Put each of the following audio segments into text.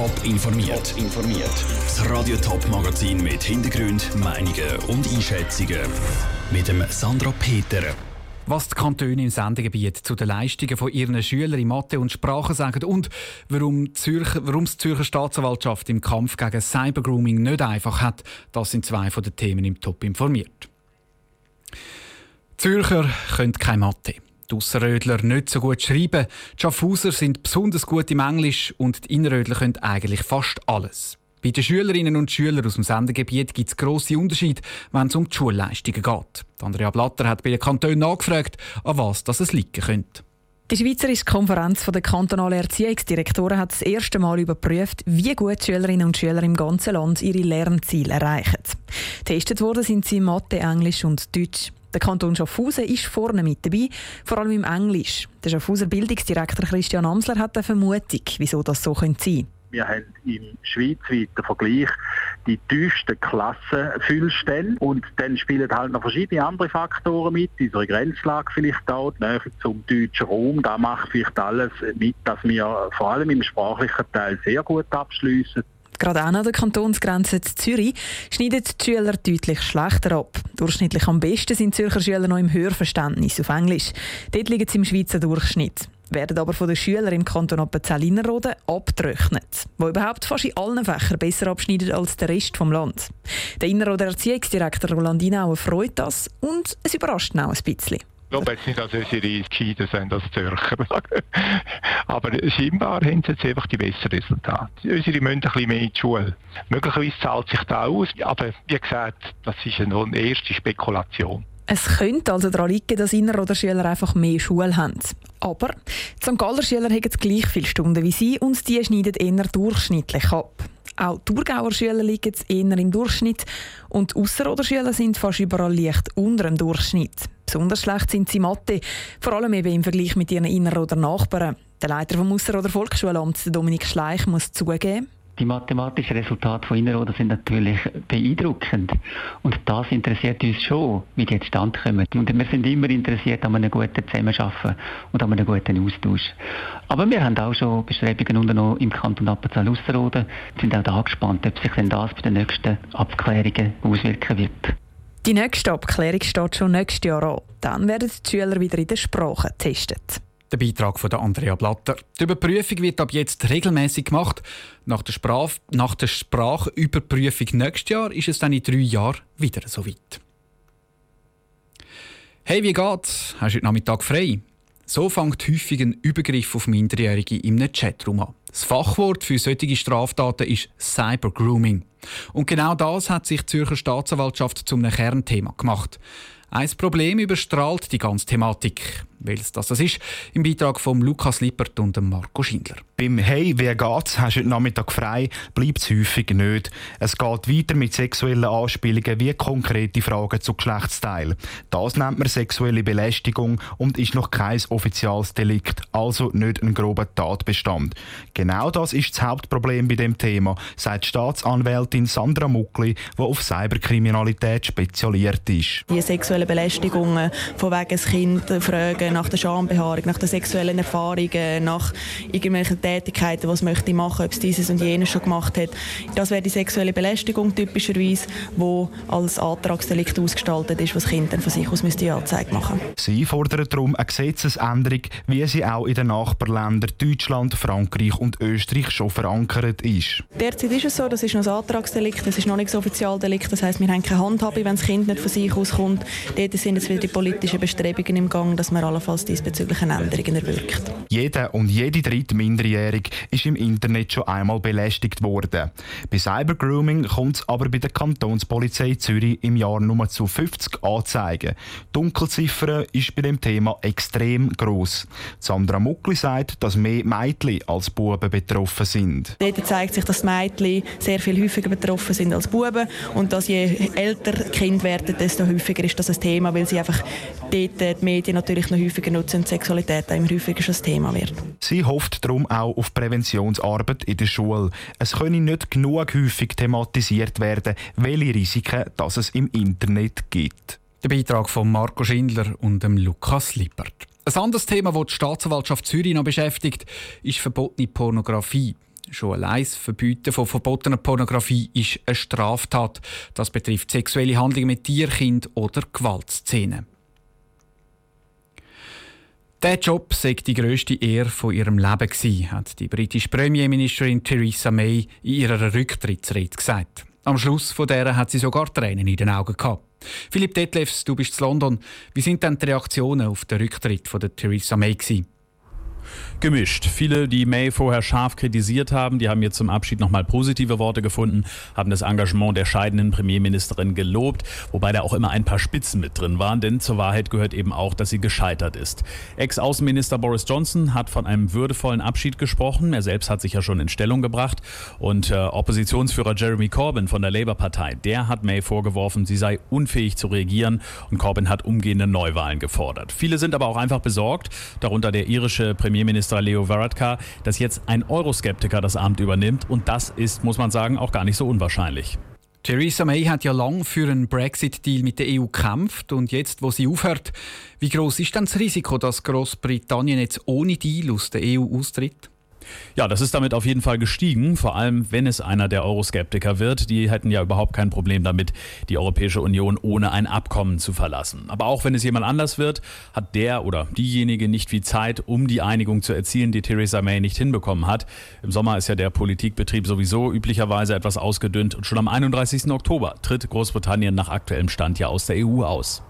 Top informiert. informiert. Das Radio Top Magazin mit Hintergrund, Meinungen und Einschätzungen mit dem Sandra Peter. Was die Kantone im Sendegebiet zu den Leistungen von ihren Schülern in Mathe und Sprache sagen und warum, Zürcher, warum die Zürcher Staatsanwaltschaft im Kampf gegen Cybergrooming nicht einfach hat, das sind zwei von den Themen im Top informiert. Zürcher können keine Mathe. Die Ausserrödler nicht so gut schreiben, die Schaffhauser sind besonders gut im Englisch und die Innerrödler können eigentlich fast alles. Bei den Schülerinnen und Schülern aus dem Sendegebiet gibt es grosse Unterschiede, wenn es um die Schulleistungen geht. Andrea Blatter hat bei den Kantonen nachgefragt, an was das liegen könnte. Die Schweizerische Konferenz der kantonalen Erziehungsdirektoren hat das erste Mal überprüft, wie gut Schülerinnen und Schüler im ganzen Land ihre Lernziele erreichen. Testet worden sind sie in Mathe, Englisch und Deutsch. Der Kanton Schaffhausen ist vorne mit dabei, vor allem im Englisch. Der Schaffhauser Bildungsdirektor Christian Amsler hat eine Vermutung, wieso das so könnte sein wir haben im schweizweiten Vergleich die tiefsten Klassenfüllstellen und dann spielen halt noch verschiedene andere Faktoren mit, unsere Grenzlage vielleicht auch, die Nähe zum deutschen Raum, da macht vielleicht alles mit, dass wir vor allem im sprachlichen Teil sehr gut abschließen. Gerade auch an der Kantonsgrenze zu Zürich schneiden die Schüler deutlich schlechter ab. Durchschnittlich am besten sind Zürcher Schüler noch im Hörverständnis auf Englisch. Dort liegen sie im Schweizer Durchschnitt werden aber von den Schülern im Kanton Appenzell-Innerrhoden abgerechnet, wo überhaupt fast in allen Fächern besser abschneiden als der Rest des Landes. Der Innerrhoder Erziehungsdirektor Roland Inauer freut das und es überrascht ihn auch ein bisschen. Ich glaube jetzt nicht, dass unsere gescheiter sind als Zürcher. Aber scheinbar haben sie jetzt einfach die besseren Resultate. Unsere müssen ein bisschen mehr in die Schule. Möglicherweise zahlt sich das aus, aber wie gesagt, das ist eine erste Spekulation. Es könnte also daran liegen, dass Inner- oder Schüler einfach mehr Schule haben. Aber die St. Galler Schüler haben gleich viele Stunden wie sie und die schneiden eher durchschnittlich ab. Auch Thurgauer Schüler liegen eher im Durchschnitt und Ausser- oder Schüler sind fast überall leicht unter dem Durchschnitt. Besonders schlecht sind sie Mathe, vor allem eben im Vergleich mit ihren Inner- oder Nachbarn. Der Leiter vom Ausser- oder Volksschulamt, Dominik Schleich, muss zugeben, die mathematischen Resultate von Innerrhoden sind natürlich beeindruckend. Und das interessiert uns schon, wie die jetzt kommen. Und wir sind immer interessiert an einem guten Zusammenarbeiten und an einem guten Austausch. Aber wir haben auch schon Bestrebungen unternommen im Kanton Appenzell-Ausserrhoden. Wir sind auch da gespannt, ob sich denn das bei den nächsten Abklärungen auswirken wird. Die nächste Abklärung steht schon nächstes Jahr an. Dann werden die Schüler wieder in der Sprache getestet. Der Beitrag von Andrea Blatter. Die Überprüfung wird ab jetzt regelmäßig gemacht. Nach der, Sprach nach der Sprachüberprüfung nächstes Jahr ist es dann in drei Jahren wieder so weit. Hey, wie geht's? Hast du heute Nachmittag frei? So fängt häufig ein Übergriff auf Minderjährige im Chatroom an. Das Fachwort für solche Straftaten ist Cybergrooming. Und genau das hat sich die Zürcher Staatsanwaltschaft zum Kernthema gemacht. Ein Problem überstrahlt die ganze Thematik. Welches das ist, im Beitrag von Lukas Lippert und Marco Schindler. Beim Hey, wer geht's? Hast du heute Nachmittag frei? Bleibt es häufig nicht. Es geht weiter mit sexuellen Anspielungen wie konkrete Fragen zu Geschlechtsteilen. Das nennt man sexuelle Belästigung und ist noch kein offizielles Delikt, also nicht ein grober Tatbestand. Genau das ist das Hauptproblem bei dem Thema, sagt Staatsanwältin Sandra Muckli, die auf Cyberkriminalität spezialisiert ist. Die sexuellen Belästigungen, von wegen das Kind fragen, nach der Schambehaarung, nach den sexuellen Erfahrungen, nach irgendwelchen Tätigkeiten, was möchte ich machen, ob es dieses und jenes schon gemacht hat. Das wäre die sexuelle Belästigung typischerweise, wo als Antragsdelikt ausgestaltet ist, was Kinder von sich aus müsste Anzeige machen. Sie fordern darum eine Gesetzesänderung, wie sie auch in den Nachbarländern Deutschland, Frankreich und Österreich schon verankert ist. Derzeit ist es so, das ist noch ein Antragsdelikt, das ist noch nicht das Offizialdelikt, das heißt, wir haben keine Handhabe, wenn das Kind nicht von sich aus kommt. Dort sind jetzt wieder die politischen Bestrebungen im Gang, dass wir allenfalls diesbezügliche Änderungen erwirkt. Jeder und jede dritte Minderjährige ist im Internet schon einmal belästigt worden. Bei Cybergrooming kommt es aber bei der Kantonspolizei Zürich im Jahr nur zu 50 Anzeigen. Die Dunkelziffer ist bei dem Thema extrem groß. Sandra Muckli sagt, dass mehr Mädchen als Buben betroffen sind. Dort zeigt sich, dass Mädchen sehr viel häufiger betroffen sind als Buben und dass je älter die Kinder werden, desto häufiger ist das ein Thema, weil sie einfach dort die Medien natürlich noch häufiger nutzen und Sexualität immer häufiger schon ein Thema wird. Sie hofft darum auch auf Präventionsarbeit in der Schule. Es könne nicht genug häufig thematisiert werden, welche Risiken dass es im Internet gibt. Der Beitrag von Marco Schindler und dem Lukas Lippert. Ein anderes Thema, das die Staatsanwaltschaft Zürich noch beschäftigt, ist verbotene Pornografie. Schon allein das Verbieten von verbotener Pornografie ist eine Straftat. Das betrifft sexuelle Handlungen mit Tierkind oder Gewaltszenen. Der Job sei die grösste Ehre von ihrem Leben gewesen, hat die britische Premierministerin Theresa May in ihrer Rücktrittsrede gesagt. Am Schluss von der hat sie sogar Tränen in den Augen gehabt. Philipp Detlefs, du bist in London. Wie sind denn die Reaktionen auf den Rücktritt von der Theresa May gewesen? Gemischt. Viele, die May vorher scharf kritisiert haben, die haben jetzt zum Abschied nochmal positive Worte gefunden, haben das Engagement der scheidenden Premierministerin gelobt, wobei da auch immer ein paar Spitzen mit drin waren, denn zur Wahrheit gehört eben auch, dass sie gescheitert ist. Ex-Außenminister Boris Johnson hat von einem würdevollen Abschied gesprochen. Er selbst hat sich ja schon in Stellung gebracht. Und äh, Oppositionsführer Jeremy Corbyn von der Labour-Partei, der hat May vorgeworfen, sie sei unfähig zu regieren. Und Corbyn hat umgehende Neuwahlen gefordert. Viele sind aber auch einfach besorgt, darunter der irische Premierminister Außenminister Leo Varadkar, dass jetzt ein Euroskeptiker das Amt übernimmt. Und das ist, muss man sagen, auch gar nicht so unwahrscheinlich. Theresa May hat ja lang für einen Brexit-Deal mit der EU gekämpft und jetzt, wo sie aufhört, wie groß ist dann das Risiko, dass Großbritannien jetzt ohne Deal aus der EU austritt? Ja, das ist damit auf jeden Fall gestiegen, vor allem wenn es einer der Euroskeptiker wird. Die hätten ja überhaupt kein Problem damit, die Europäische Union ohne ein Abkommen zu verlassen. Aber auch wenn es jemand anders wird, hat der oder diejenige nicht viel Zeit, um die Einigung zu erzielen, die Theresa May nicht hinbekommen hat. Im Sommer ist ja der Politikbetrieb sowieso üblicherweise etwas ausgedünnt und schon am 31. Oktober tritt Großbritannien nach aktuellem Stand ja aus der EU aus.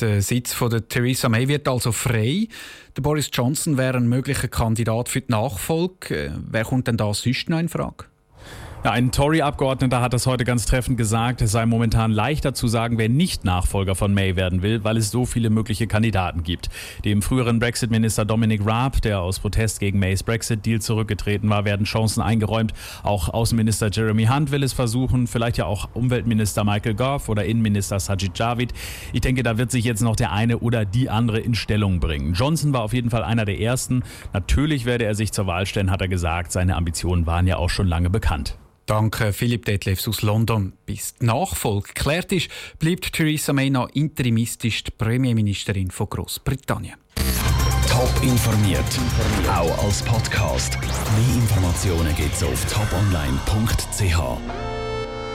Der Sitz von der Theresa May wird also frei. Der Boris Johnson wäre ein möglicher Kandidat für die Nachfolge. Äh, wer kommt denn da sonst noch in Frage? Ja, ein Tory-Abgeordneter hat das heute ganz treffend gesagt. Es sei momentan leichter zu sagen, wer nicht Nachfolger von May werden will, weil es so viele mögliche Kandidaten gibt. Dem früheren Brexit-Minister Dominic Raab, der aus Protest gegen Mays Brexit-Deal zurückgetreten war, werden Chancen eingeräumt. Auch Außenminister Jeremy Hunt will es versuchen, vielleicht ja auch Umweltminister Michael Gove oder Innenminister Sajid Javid. Ich denke, da wird sich jetzt noch der eine oder die andere in Stellung bringen. Johnson war auf jeden Fall einer der ersten. Natürlich werde er sich zur Wahl stellen, hat er gesagt. Seine Ambitionen waren ja auch schon lange bekannt. Danke Philipp Detlefs aus London. Bis die Nachfolge geklärt ist, bleibt Theresa May noch interimistisch die Premierministerin von Großbritannien. Top informiert, auch als Podcast. Mehr Informationen gibt es auf toponline.ch.